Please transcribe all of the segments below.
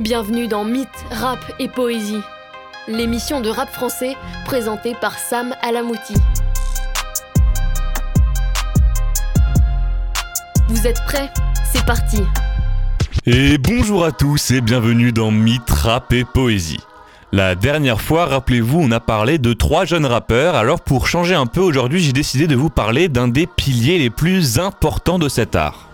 Bienvenue dans Mythe, Rap et Poésie, l'émission de rap français présentée par Sam Alamouti. Vous êtes prêts? C'est parti Et bonjour à tous et bienvenue dans Mythe, Rap et Poésie. La dernière fois, rappelez-vous, on a parlé de trois jeunes rappeurs, alors pour changer un peu aujourd'hui, j'ai décidé de vous parler d'un des piliers les plus importants de cet art.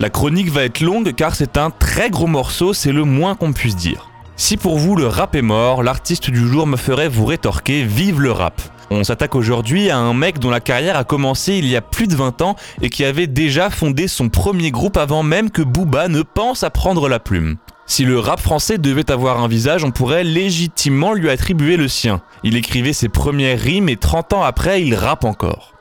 La chronique va être longue car c'est un très gros morceau, c'est le moins qu'on puisse dire. Si pour vous le rap est mort, l'artiste du jour me ferait vous rétorquer Vive le rap. On s'attaque aujourd'hui à un mec dont la carrière a commencé il y a plus de 20 ans et qui avait déjà fondé son premier groupe avant même que Booba ne pense à prendre la plume. Si le rap français devait avoir un visage, on pourrait légitimement lui attribuer le sien. Il écrivait ses premières rimes et 30 ans après, il rappe encore.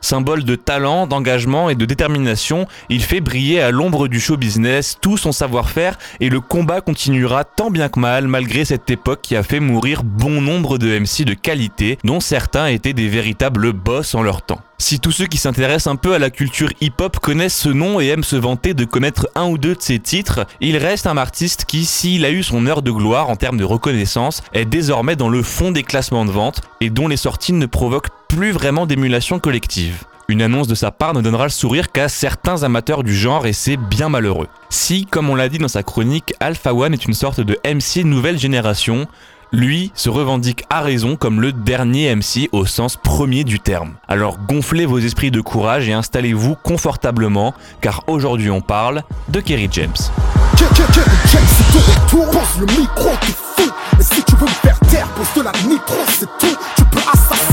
Symbole de talent, d'engagement et de détermination, il fait briller à l'ombre du show business tout son savoir-faire et le combat continuera tant bien que mal malgré cette époque qui a fait mourir bon nombre de MC de qualité dont certains étaient des véritables boss en leur temps. Si tous ceux qui s'intéressent un peu à la culture hip-hop connaissent ce nom et aiment se vanter de connaître un ou deux de ses titres, il reste un artiste qui, s'il a eu son heure de gloire en termes de reconnaissance, est désormais dans le fond des classements de vente et dont les sorties ne provoquent plus vraiment d'émulation collective. Une annonce de sa part ne donnera le sourire qu'à certains amateurs du genre et c'est bien malheureux. Si, comme on l'a dit dans sa chronique, Alpha One est une sorte de MC nouvelle génération, lui se revendique à raison comme le dernier MC au sens premier du terme. Alors gonflez vos esprits de courage et installez-vous confortablement, car aujourd'hui on parle de Kerry James.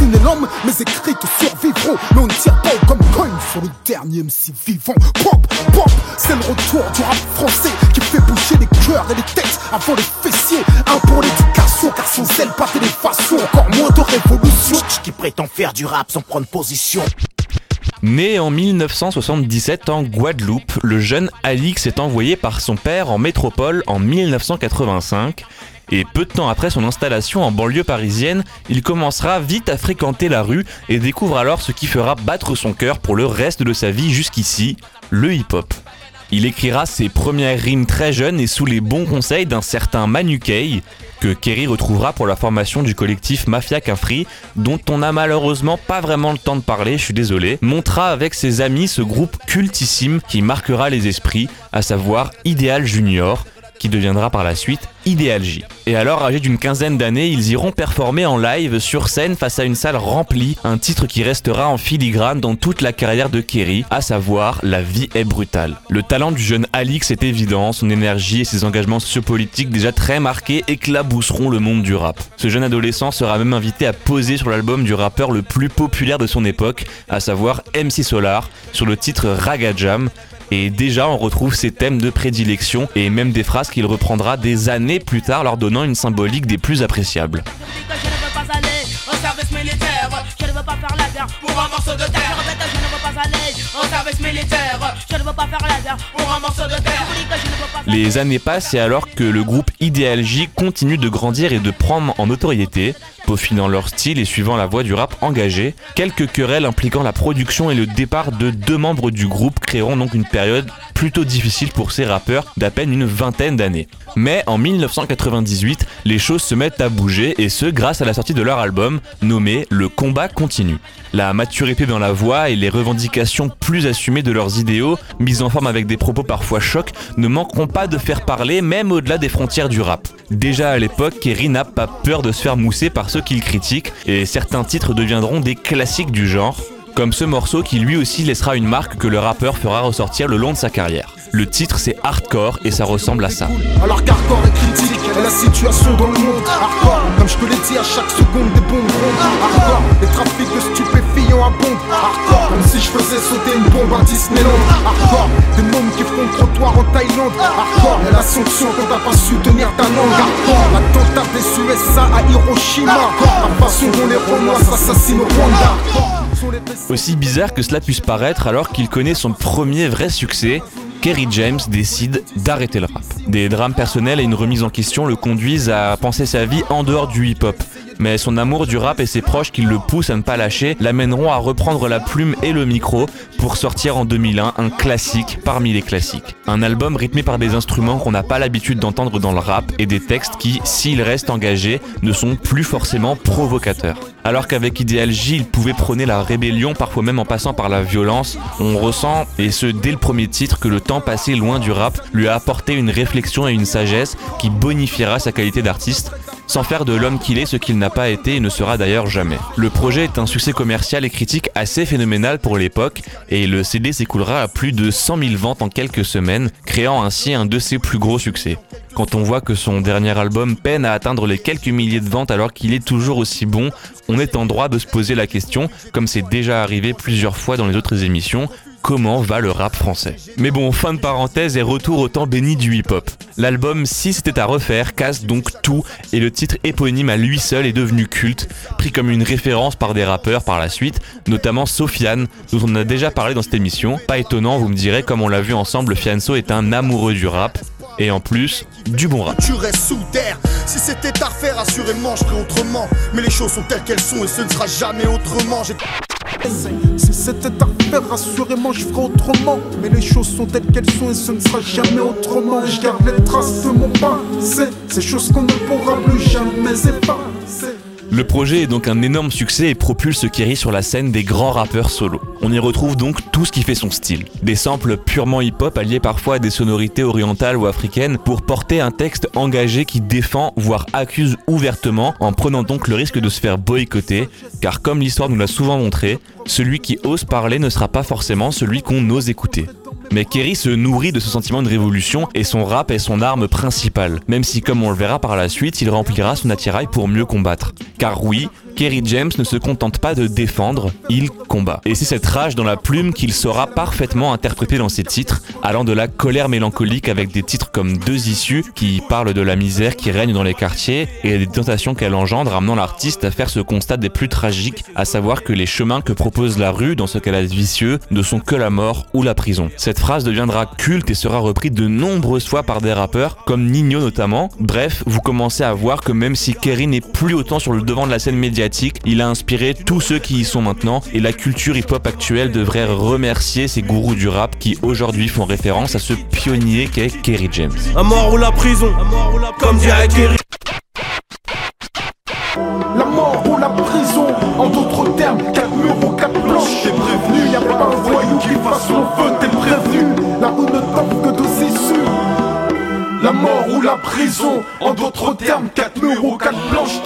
Assassiner l'homme, mes écrits te survivront. Mais on ne tire pas comme coin sur le dernier MC vivant. Pop, pop, c'est le retour du rap français qui fait bouger les cœurs et les têtes avant les fessiers. Un pour l'éducation, car sans elle, pas façons encore moins de révolution. Qui prétend faire du rap sans prendre position. Né en 1977 en Guadeloupe, le jeune Alix est envoyé par son père en métropole en 1985 et peu de temps après son installation en banlieue parisienne, il commencera vite à fréquenter la rue et découvre alors ce qui fera battre son cœur pour le reste de sa vie jusqu'ici, le hip-hop. Il écrira ses premières rimes très jeunes et sous les bons conseils d'un certain Manu Kay, que Kerry retrouvera pour la formation du collectif Mafia Cafri, dont on n'a malheureusement pas vraiment le temps de parler, je suis désolé, montra avec ses amis ce groupe cultissime qui marquera les esprits, à savoir Ideal Junior, qui deviendra par la suite Ideal J. Et alors, âgés d'une quinzaine d'années, ils iront performer en live sur scène face à une salle remplie, un titre qui restera en filigrane dans toute la carrière de Kerry, à savoir La vie est brutale. Le talent du jeune Alix est évident, son énergie et ses engagements sociopolitiques déjà très marqués éclabousseront le monde du rap. Ce jeune adolescent sera même invité à poser sur l'album du rappeur le plus populaire de son époque, à savoir MC Solar, sur le titre Raga Jam, et déjà, on retrouve ses thèmes de prédilection et même des phrases qu'il reprendra des années plus tard, leur donnant une symbolique des plus appréciables. Les années passent et alors que le groupe Ideal J continue de grandir et de prendre en notoriété, peaufinant leur style et suivant la voie du rap engagé, quelques querelles impliquant la production et le départ de deux membres du groupe créeront donc une période plutôt difficile pour ces rappeurs d'à peine une vingtaine d'années. Mais en 1998, les choses se mettent à bouger et ce grâce à la sortie de leur album nommé Le combat continue. La maturité dans la voix et les revendications plus assumées de leurs idéaux, mises en forme avec des propos parfois chocs, ne manqueront pas de faire parler même au-delà des frontières du rap. Déjà à l'époque, Kerry n'a pas peur de se faire mousser par ceux qu'il critique et certains titres deviendront des classiques du genre, comme ce morceau qui lui aussi laissera une marque que le rappeur fera ressortir le long de sa carrière. Le titre c'est Hardcore et ça ressemble à ça. Alors qu'Hardcore est critique et la situation dans le monde. Hardcore, comme je te l'ai dit à chaque seconde des bombes. Hardcore, les trafics de stupéfiants abondent Hardcore, comme si je faisais sauter une bombe à Disneyland. Hardcore, des mômes qui font trottoir en Thaïlande. Hardcore, la sanction quand t'as pas su tenir ta langue. Hardcore, l'attentat des USA à Hiroshima. Hardcore, la façon dont les Romains s'assassinent au Rwanda. Aussi bizarre que cela puisse paraître alors qu'il connaît son premier vrai succès, Kerry James décide d'arrêter le rap. Des drames personnels et une remise en question le conduisent à penser sa vie en dehors du hip-hop. Mais son amour du rap et ses proches qui le poussent à ne pas lâcher l'amèneront à reprendre la plume et le micro pour sortir en 2001 un classique parmi les classiques. Un album rythmé par des instruments qu'on n'a pas l'habitude d'entendre dans le rap et des textes qui, s'ils restent engagés, ne sont plus forcément provocateurs. Alors qu'avec Ideal J, il pouvait prôner la rébellion, parfois même en passant par la violence, on ressent, et ce dès le premier titre, que le temps passé loin du rap lui a apporté une réflexion et une sagesse qui bonifiera sa qualité d'artiste sans faire de l'homme qu'il est ce qu'il n'a pas été et ne sera d'ailleurs jamais. Le projet est un succès commercial et critique assez phénoménal pour l'époque et le CD s'écoulera à plus de 100 000 ventes en quelques semaines, créant ainsi un de ses plus gros succès. Quand on voit que son dernier album peine à atteindre les quelques milliers de ventes alors qu'il est toujours aussi bon, on est en droit de se poser la question, comme c'est déjà arrivé plusieurs fois dans les autres émissions, comment va le rap français. Mais bon, fin de parenthèse et retour au temps béni du hip-hop. L'album Si c'était à refaire casse donc tout et le titre éponyme à lui seul est devenu culte, pris comme une référence par des rappeurs par la suite, notamment Sofiane, dont on a déjà parlé dans cette émission. Pas étonnant, vous me direz, comme on l'a vu ensemble, Fianso est un amoureux du rap, et en plus, du bon rap. Tu restes sous terre. Si c'était à refaire, assurément, je ferais autrement. Mais les choses sont telles qu'elles sont et ce ne sera jamais autrement. Si c'était à refaire, assurément, je ferais autrement. Mais les choses sont telles qu'elles sont et ce ne sera jamais autrement. Je garde les traces de mon passé. Ces choses qu'on ne pourra plus jamais effacer. Le projet est donc un énorme succès et propulse Kerry sur la scène des grands rappeurs solo. On y retrouve donc tout ce qui fait son style. Des samples purement hip-hop alliés parfois à des sonorités orientales ou africaines pour porter un texte engagé qui défend, voire accuse ouvertement, en prenant donc le risque de se faire boycotter, car comme l'histoire nous l'a souvent montré, celui qui ose parler ne sera pas forcément celui qu'on ose écouter. Mais Kerry se nourrit de ce sentiment de révolution et son rap est son arme principale, même si comme on le verra par la suite, il remplira son attirail pour mieux combattre. Car oui, Kerry James ne se contente pas de défendre, il combat. Et c'est cette rage dans la plume qu'il saura parfaitement interpréter dans ses titres, allant de la colère mélancolique avec des titres comme Deux issues, qui parlent de la misère qui règne dans les quartiers et des tentations qu'elle engendre, amenant l'artiste à faire ce constat des plus tragiques, à savoir que les chemins que propose la rue dans ce qu'elle a de vicieux ne sont que la mort ou la prison. Cette phrase deviendra culte et sera reprise de nombreuses fois par des rappeurs, comme Nino notamment. Bref, vous commencez à voir que même si Kerry n'est plus autant sur le devant de la scène médiatique, il a inspiré tous ceux qui y sont maintenant et la culture hip-hop actuelle devrait remercier ces gourous du rap qui aujourd'hui font référence à ce pionnier qu'est Kerry James. À mort ou la prison, comme dirait Kerry. La mort ou la prison, en d'autres termes, 4 murs ou 4 planches. T'es prévenu, y'a pas un voyou qui fasse son feu, t'es prévenu. La rue ne t'offre que deux issues. La mort ou la prison, en d'autres termes, 4 murs ou 4 planches.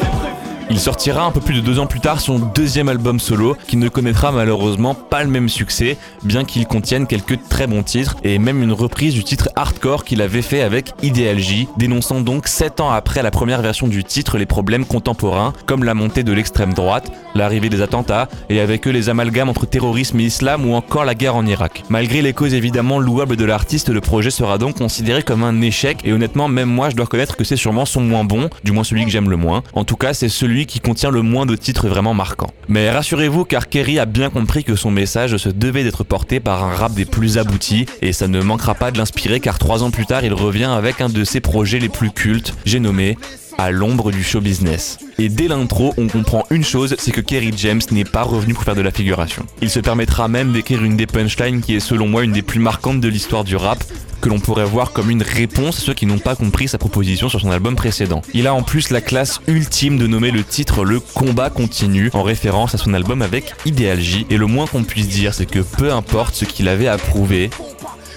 Sortira un peu plus de deux ans plus tard son deuxième album solo, qui ne connaîtra malheureusement pas le même succès, bien qu'il contienne quelques très bons titres, et même une reprise du titre hardcore qu'il avait fait avec Ideal J, dénonçant donc 7 ans après la première version du titre les problèmes contemporains, comme la montée de l'extrême droite, l'arrivée des attentats, et avec eux les amalgames entre terrorisme et islam ou encore la guerre en Irak. Malgré les causes évidemment louables de l'artiste, le projet sera donc considéré comme un échec, et honnêtement même moi je dois reconnaître que c'est sûrement son moins bon, du moins celui que j'aime le moins. En tout cas c'est celui qui contient le moins de titres vraiment marquants. Mais rassurez-vous car Kerry a bien compris que son message se devait d'être porté par un rap des plus aboutis et ça ne manquera pas de l'inspirer car trois ans plus tard il revient avec un de ses projets les plus cultes, j'ai nommé à l'ombre du show business. Et dès l'intro, on comprend une chose, c'est que Kerry James n'est pas revenu pour faire de la figuration. Il se permettra même d'écrire une des punchlines qui est selon moi une des plus marquantes de l'histoire du rap, que l'on pourrait voir comme une réponse à ceux qui n'ont pas compris sa proposition sur son album précédent. Il a en plus la classe ultime de nommer le titre Le combat continue, en référence à son album avec Ideal J, et le moins qu'on puisse dire c'est que peu importe ce qu'il avait à prouver,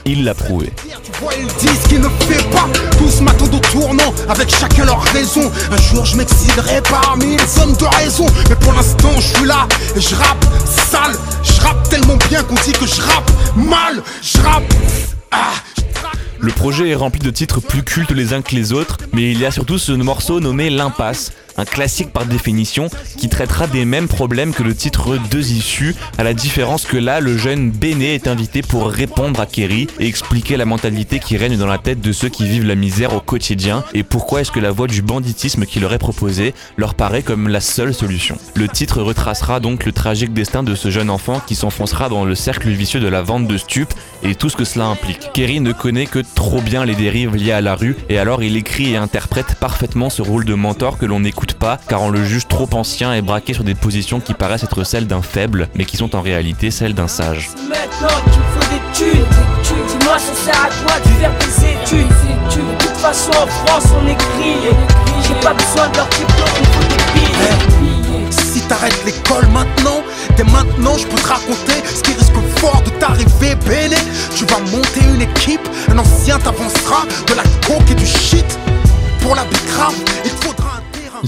il l'a prouvé. Tous m'attendent au tournant, avec chacun leur raison. Un jour, je m'excilerai parmi les hommes de raison. Mais pour l'instant, je suis là et je rappe sale. Je rappe tellement bien qu'on dit que je rappe mal. Je rappe. Ah, Le projet est rempli de titres plus cultes les uns que les autres, mais il y a surtout ce morceau nommé L'Impasse, un classique par définition qui traitera des mêmes problèmes que le titre Deux issues, à la différence que là, le jeune Béné est invité pour répondre à Kerry et expliquer la mentalité qui règne dans la tête de ceux qui vivent la misère au quotidien et pourquoi est-ce que la voie du banditisme qui leur est proposée leur paraît comme la seule solution. Le titre retracera donc le tragique destin de ce jeune enfant qui s'enfoncera dans le cercle vicieux de la vente de stupes et tout ce que cela implique. Kerry ne connaît que trop bien les dérives liées à la rue et alors il écrit et interprète parfaitement ce rôle de mentor que l'on écoute pas car on le juge trop ancien et braqué sur des positions qui paraissent être celles d'un faible mais qui sont en réalité celles d'un sage. Maintenant qu'il faut des thunes, dis-moi ça sert à quoi de faire des études? De toute façon en France on est grillé, j'ai pas besoin de leur diplôme, il faut des billets. Si t'arrêtes l'école maintenant, dès maintenant je peux te raconter ce qui risque fort de t'arriver béné. Tu vas monter une équipe, un ancien t'avancera de la coke et du shit. Pour la bicrave, il faudra.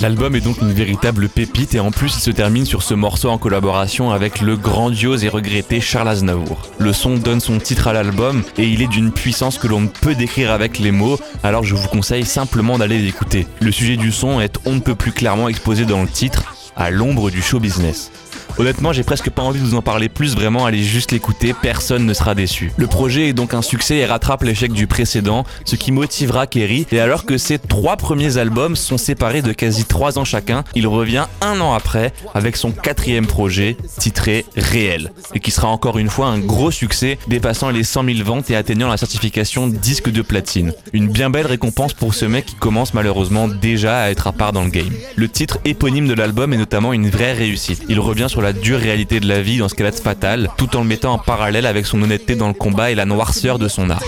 L'album est donc une véritable pépite et en plus il se termine sur ce morceau en collaboration avec le grandiose et regretté Charles Aznavour. Le son donne son titre à l'album et il est d'une puissance que l'on ne peut décrire avec les mots, alors je vous conseille simplement d'aller l'écouter. Le sujet du son est on ne peut plus clairement exposé dans le titre, à l'ombre du show business. Honnêtement, j'ai presque pas envie de vous en parler plus, vraiment, allez juste l'écouter, personne ne sera déçu. Le projet est donc un succès et rattrape l'échec du précédent, ce qui motivera Kerry, et alors que ses trois premiers albums sont séparés de quasi trois ans chacun, il revient un an après avec son quatrième projet, titré Réel, et qui sera encore une fois un gros succès, dépassant les 100 000 ventes et atteignant la certification disque de platine. Une bien belle récompense pour ce mec qui commence malheureusement déjà à être à part dans le game. Le titre éponyme de l'album est notamment une vraie réussite. Il revient sur la dure réalité de la vie dans ce qu'elle a de fatal, tout en le mettant en parallèle avec son honnêteté dans le combat et la noirceur de son art.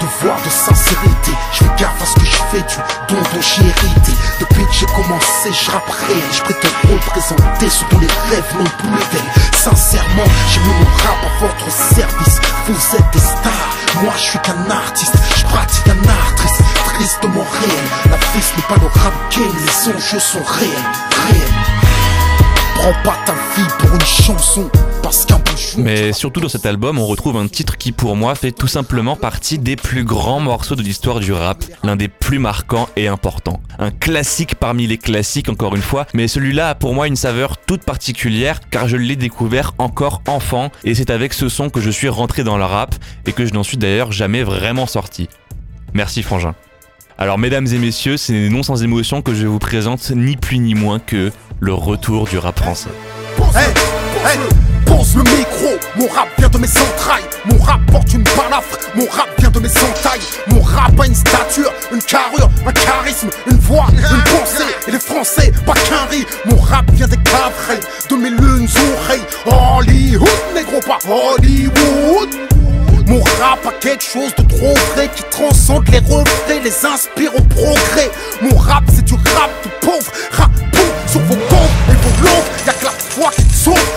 Devoir de sincérité, je fais gaffe à ce que je fais du don dont j'ai hérité. Depuis que j'ai commencé, je rappe réel, je prétends représenter ce dont les rêves n'ont plus d'éveil. Sincèrement, j'ai mis mon rap à votre service. Vous êtes des stars, moi je suis qu'un artiste, je pratique un art triste, tristement réel. La ce n'est pas le rap game, les enjeux sont réels, réels. Prends pas ta vie pour une chanson, parce qu'un peu jour. Mais surtout dans cet album, on retrouve un titre qui pour moi fait tout simplement partie des plus grands morceaux de l'histoire du rap, l'un des plus marquants et importants. Un classique parmi les classiques encore une fois, mais celui-là a pour moi une saveur toute particulière car je l'ai découvert encore enfant et c'est avec ce son que je suis rentré dans le rap et que je n'en suis d'ailleurs jamais vraiment sorti. Merci Frangin. Alors mesdames et messieurs, c'est non sans émotion que je vous présente ni plus ni moins que le retour du rap français. Hey, hey, le micro, mon rap vient de mes entrailles, mon rap porte une balafre, mon rap vient de mes entailles, mon rap a une stature, une carrure, un charisme, une voix, une pensée, et les français, pas qu'un riz, mon rap vient des cavrets, de mes lunes oreilles, Hollywood, négro pas Hollywood. Mon rap a quelque chose de trop vrai qui transcende les refrains, les inspire au progrès. Mon rap c'est du rap de pauvre, rap vos langues. Y'a que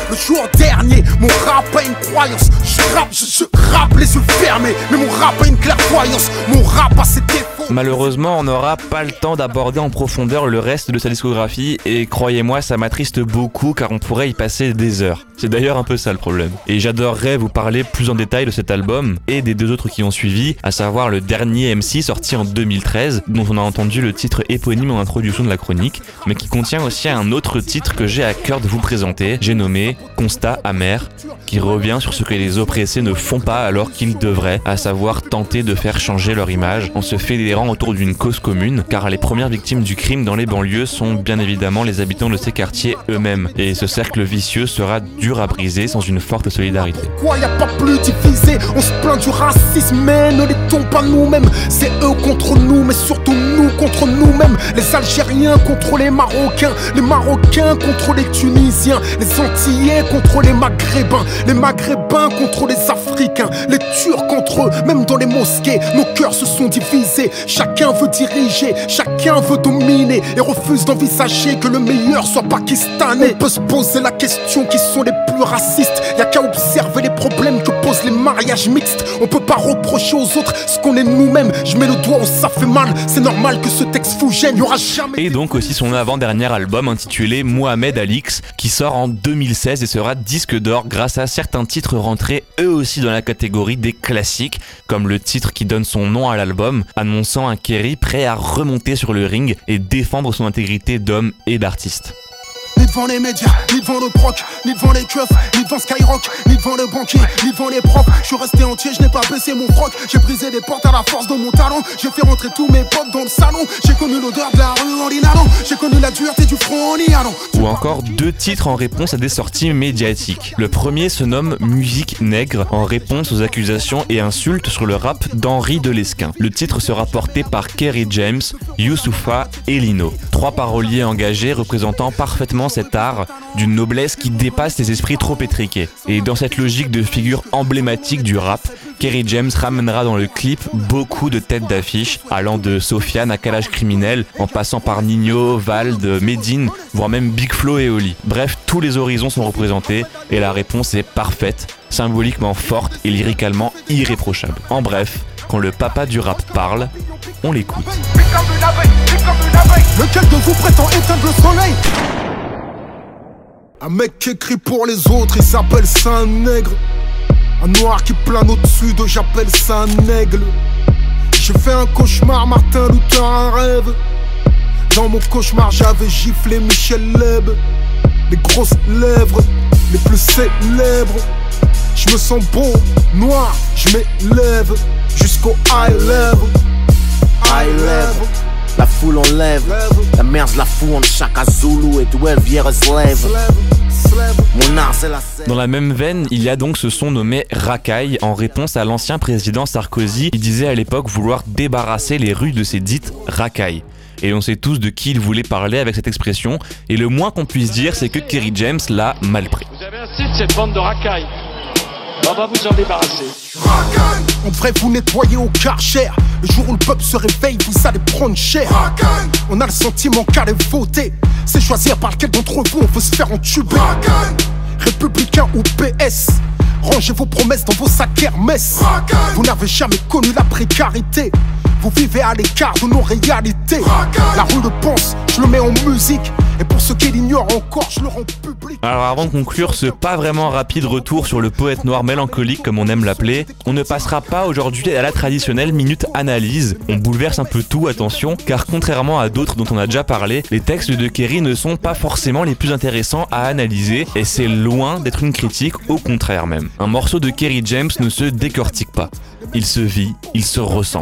Malheureusement, on n'aura pas le temps d'aborder en profondeur le reste de sa discographie. Et croyez-moi, ça m'attriste beaucoup car on pourrait y passer des heures. C'est d'ailleurs un peu ça le problème. Et j'adorerais vous parler plus en détail de cet album et des deux autres qui ont suivi, à savoir le dernier MC sorti en 2013, dont on a entendu le titre éponyme en introduction de la chronique, mais qui contient aussi un autre titre que j'ai à cœur de vous présenter, j'ai nommé Constat amer, qui revient sur ce que les oppressés ne font pas alors qu'ils devraient, à savoir tenter de faire changer leur image en se fédérant autour d'une cause commune, car les premières victimes du crime dans les banlieues sont bien évidemment les habitants de ces quartiers eux-mêmes, et ce cercle vicieux sera dur à briser sans une forte solidarité. Pourquoi y a pas plus divisé? On se plaint du racisme, mais ne l'étons pas nous-mêmes. C'est eux contre nous, mais surtout nous contre nous-mêmes. Les Algériens contre les Marocains, les Marocains contre les Tunisiens, les Antillais contre les Maghrébins, les Maghrébins contre les Africains, les Turcs contre eux, même dans les mosquées. Nos cœurs se sont divisés. Chacun veut diriger, chacun veut dominer et refuse d'envisager que le meilleur soit pakistanais. On peut se poser la question qui sont les plus racistes? Y a qu'à observer les problèmes que posent les mariages mixtes. On peut pas reprocher aux autres ce qu'on est nous-mêmes. Je mets le doigt où ça fait mal. C'est normal que ce texte vous gêne. Y aura jamais. Et donc aussi son avant-dernier album intitulé Mohamed Alix, qui sort en 2016 et sera disque d'or grâce à certains titres rentrés eux aussi dans la catégorie des classiques, comme le titre qui donne son nom à l'album, annonçant un Kerry prêt à remonter sur le ring et défendre son intégrité d'homme et d'artiste. Les devant les médias, ni devant le proc, ni devant les keufs, ni devant Skyrock, ni devant le banquier, ni devant les profs. Je suis resté entier, je n'ai pas baissé mon froc. J'ai brisé des portes à la force de mon talent. J'ai fait rentrer tous mes potes dans le salon. J'ai connu l'odeur de la rue en l'inhalant. J'ai connu la dureté du front en y. Ou encore deux titres en réponse à des sorties médiatiques. Le premier se nomme Musique nègre en réponse aux accusations et insultes sur le rap d'Henri Delesquin. Le titre sera porté par Kerry James, Youssoufa et Lino. Trois paroliers engagés représentant parfaitement cet art d'une noblesse qui dépasse les esprits trop étriqués. Et dans cette logique de figure emblématique du rap, Kerry James ramènera dans le clip beaucoup de têtes d'affiche, allant de Sofiane à Calage Criminel, en passant par Nino, Vald, Medine, voire même Big Flo et Oli. Bref, tous les horizons sont représentés et la réponse est parfaite, symboliquement forte et lyricalement irréprochable. En bref, quand le papa du rap parle, on l'écoute. Un mec qui écrit pour les autres, il s'appelle Saint Nègre. Un noir qui plane au-dessus de j'appelle ça un aigle. J'ai fait un cauchemar, Martin Luther, un rêve. Dans mon cauchemar, j'avais giflé Michel Leb. Les grosses lèvres, les plus célèbres. Je me sens beau, noir, je m'élève jusqu'au high level. High level. La foule enlève, la merde la chaque Zulu et d'où elle vient se lève. Dans la même veine, il y a donc ce son nommé racaille en réponse à l'ancien président Sarkozy qui disait à l'époque vouloir débarrasser les rues de ces dites racailles. Et on sait tous de qui il voulait parler avec cette expression, et le moins qu'on puisse dire, c'est que Kerry James l'a mal pris. Vous avez assez de cette bande de racailles. On va vous en débarrasser. On devrait vous nettoyer au karcher. Le jour où le peuple se réveille, vous allez prendre cher. On a le sentiment qu'aller voter, c'est choisir par lequel d'entre vous on veut se faire entuber. Républicain ou PS, rangez vos promesses dans vos sacs Hermès. Vous n'avez jamais connu la précarité. Vous vivez à l'écart de nos réalités. La rue le pense, je le mets en musique. Alors avant de conclure ce pas vraiment rapide retour sur le poète noir mélancolique comme on aime l'appeler, on ne passera pas aujourd'hui à la traditionnelle minute analyse. On bouleverse un peu tout, attention, car contrairement à d'autres dont on a déjà parlé, les textes de Kerry ne sont pas forcément les plus intéressants à analyser, et c'est loin d'être une critique, au contraire même. Un morceau de Kerry James ne se décortique pas. Il se vit, il se ressent.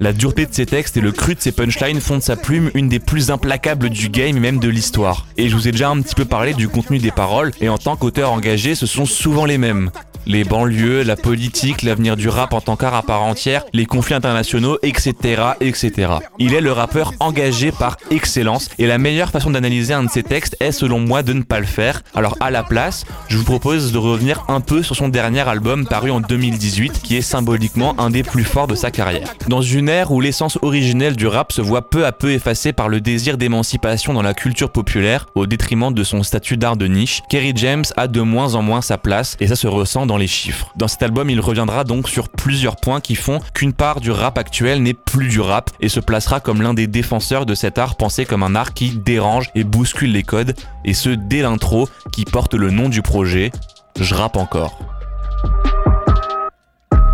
La dureté de ses textes et le cru de ses punchlines font de sa plume une des plus implacables du game et même de l'histoire. Et je vous ai déjà un petit peu parlé du contenu des paroles, et en tant qu'auteur engagé, ce sont souvent les mêmes. Les banlieues, la politique, l'avenir du rap en tant qu'art à part entière, les conflits internationaux, etc., etc. Il est le rappeur engagé par excellence, et la meilleure façon d'analyser un de ses textes est selon moi de ne pas le faire. Alors à la place, je vous propose de revenir un peu sur son dernier album paru en 2018, qui est symboliquement un des plus forts de sa carrière. Dans une ère où l'essence originelle du rap se voit peu à peu effacée par le désir d'émancipation dans la culture populaire, au détriment de son statut d'art de niche, Kerry James a de moins en moins sa place, et ça se ressent dans les chiffres. Dans cet album, il reviendra donc sur plusieurs points qui font qu'une part du rap actuel n'est plus du rap, et se placera comme l'un des défenseurs de cet art pensé comme un art qui dérange et bouscule les codes, et ce dès l'intro qui porte le nom du projet, Je rappe encore.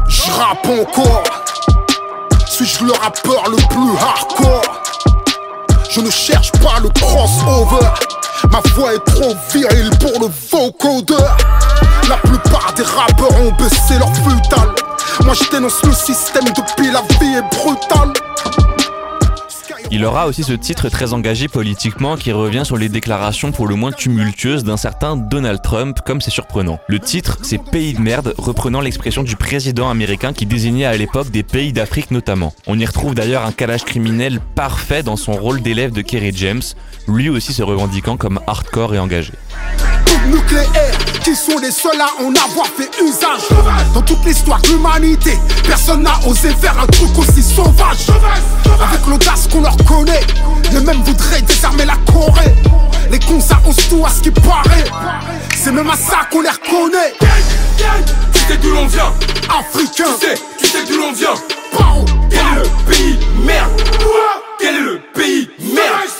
Je rappe encore. Suis-je le rappeur le plus hardcore Je ne cherche pas le crossover. Ma voix est trop virile pour le vocodeur. La plupart des rappeurs ont baissé leur futal. Moi je dénonce le système depuis la vie est brutale. Il aura aussi ce titre très engagé politiquement qui revient sur les déclarations pour le moins tumultueuses d'un certain Donald Trump, comme c'est surprenant. Le titre, c'est Pays de merde, reprenant l'expression du président américain qui désignait à l'époque des pays d'Afrique notamment. On y retrouve d'ailleurs un calage criminel parfait dans son rôle d'élève de Kerry James, lui aussi se revendiquant comme hardcore et engagé. Qui sont les seuls à en avoir fait usage. Dans toute l'histoire de l'humanité, personne n'a osé faire un truc aussi sauvage. Avec l'audace qu'on leur connaît, les mêmes voudraient désarmer la Corée. Les cons ça ose tout à ce qui paraît. C'est même à ça qu'on les reconnaît. Tu sais d'où l'on vient Africains, Tu sais, tu sais d'où l'on vient Pao, Quel est le pays merde? Quel est le pays merde?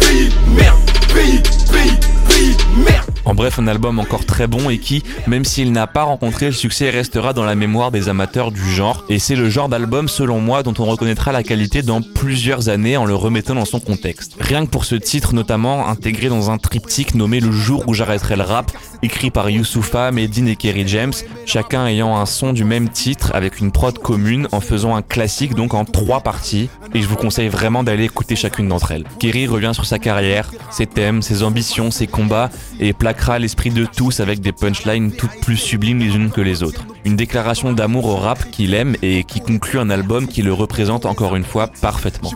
Pays merde Pays, pays, pays merde En bref, un album encore très bon et qui, même s'il n'a pas rencontré le succès, restera dans la mémoire des amateurs du genre. Et c'est le genre d'album, selon moi, dont on reconnaîtra la qualité dans plusieurs années en le remettant dans son contexte. Rien que pour ce titre, notamment intégré dans un triptyque nommé Le jour où j'arrêterai le rap, écrit par Youssoufa, Medine et Kerry James, chacun ayant un son du même titre avec une prod commune en faisant un classique donc en trois parties. Et je vous conseille vraiment d'aller écouter chacune d'entre elles. Kerry revient sur sa carrière, ses thèmes, ses ambitions, ses combats et l'esprit de tous avec des punchlines toutes plus sublimes les unes que les autres. Une déclaration d'amour au rap qu'il aime et qui conclut un album qui le représente encore une fois parfaitement.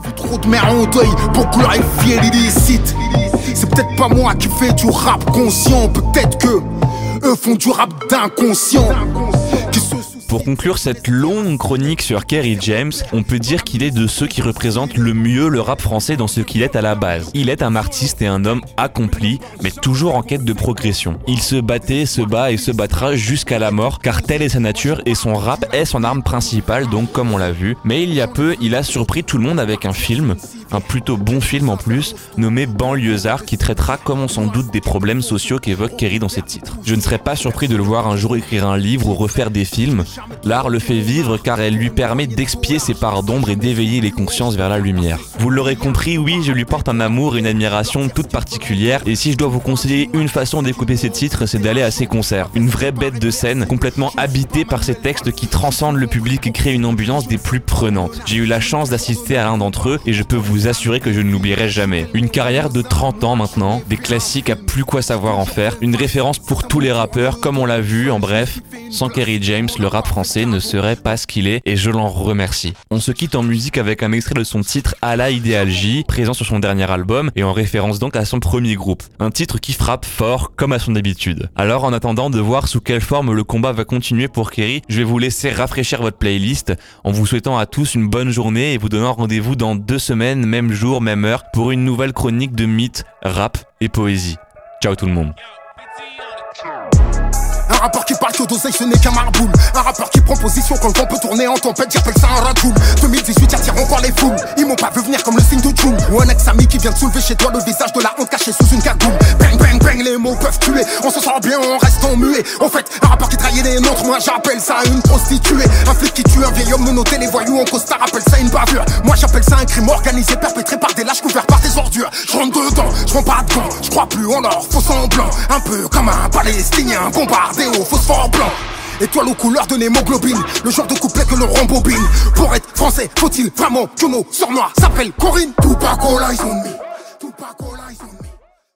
Pour conclure cette longue chronique sur Kerry James, on peut dire qu'il est de ceux qui représentent le mieux le rap français dans ce qu'il est à la base. Il est un artiste et un homme accompli, mais toujours en quête de progression. Il se battait, se bat et se battra jusqu'à la mort, car telle est sa nature et son rap est son arme principale, donc comme on l'a vu. Mais il y a peu, il a surpris tout le monde avec un film, un plutôt bon film en plus, nommé Banlieusard, qui traitera comme on s'en doute des problèmes sociaux qu'évoque Kerry dans ses titres. Je ne serais pas surpris de le voir un jour écrire un livre ou refaire des films. L'art le fait vivre car elle lui permet d'expier ses parts d'ombre et d'éveiller les consciences vers la lumière. Vous l'aurez compris, oui, je lui porte un amour et une admiration toute particulière, et si je dois vous conseiller une façon d'écouter ses titres, c'est d'aller à ses concerts. Une vraie bête de scène, complètement habitée par ses textes qui transcendent le public et créent une ambiance des plus prenantes. J'ai eu la chance d'assister à l'un d'entre eux, et je peux vous assurer que je ne l'oublierai jamais. Une carrière de 30 ans maintenant, des classiques à plus quoi savoir en faire, une référence pour tous les rappeurs, comme on l'a vu, en bref, sans Kerry James, le rap français ne serait pas ce qu'il est, et je l'en remercie. On se quitte en musique avec un extrait de son titre À la J, présent sur son dernier album, et en référence donc à son premier groupe. Un titre qui frappe fort, comme à son habitude. Alors en attendant de voir sous quelle forme le combat va continuer pour Kerry, je vais vous laisser rafraîchir votre playlist, en vous souhaitant à tous une bonne journée et vous donnant rendez-vous dans deux semaines, même jour, même heure, pour une nouvelle chronique de mythes, rap et poésie. Ciao tout le monde. Un rappeur qui parle que d'oseille, ce n'est qu'un marboule. Un rappeur qui prend position quand le vent peut tourner en tempête, j'appelle ça un ratoul. 2018 attire encore les foules. Ils m'ont pas vu venir comme le signe de June. Ou un ex-ami qui vient de soulever chez toi le visage de la honte caché sous une cagoule. Bang, bang, bang, les mots peuvent tuer. On se sent bien en restant muet. En fait, un rappeur qui trahit les nôtres, moi j'appelle ça une prostituée. Un flic qui tue un vieil homme menotté, les voyous en costard appelle ça une bavure. Moi j'appelle ça un crime organisé, perpétré par des lâches couverts par des ordures. Je rentre dedans, je pas de je crois plus en or, faux semblant. Un peu comme un palestinien bombardé au phosphore blanc. Étoile aux couleurs de l'hémoglobine, le genre de couplet que l'on rembobine. Pour être français, faut-il vraiment que nos sur noirs s'appellent Corinne? Tout pas eyes on me. Tupac, all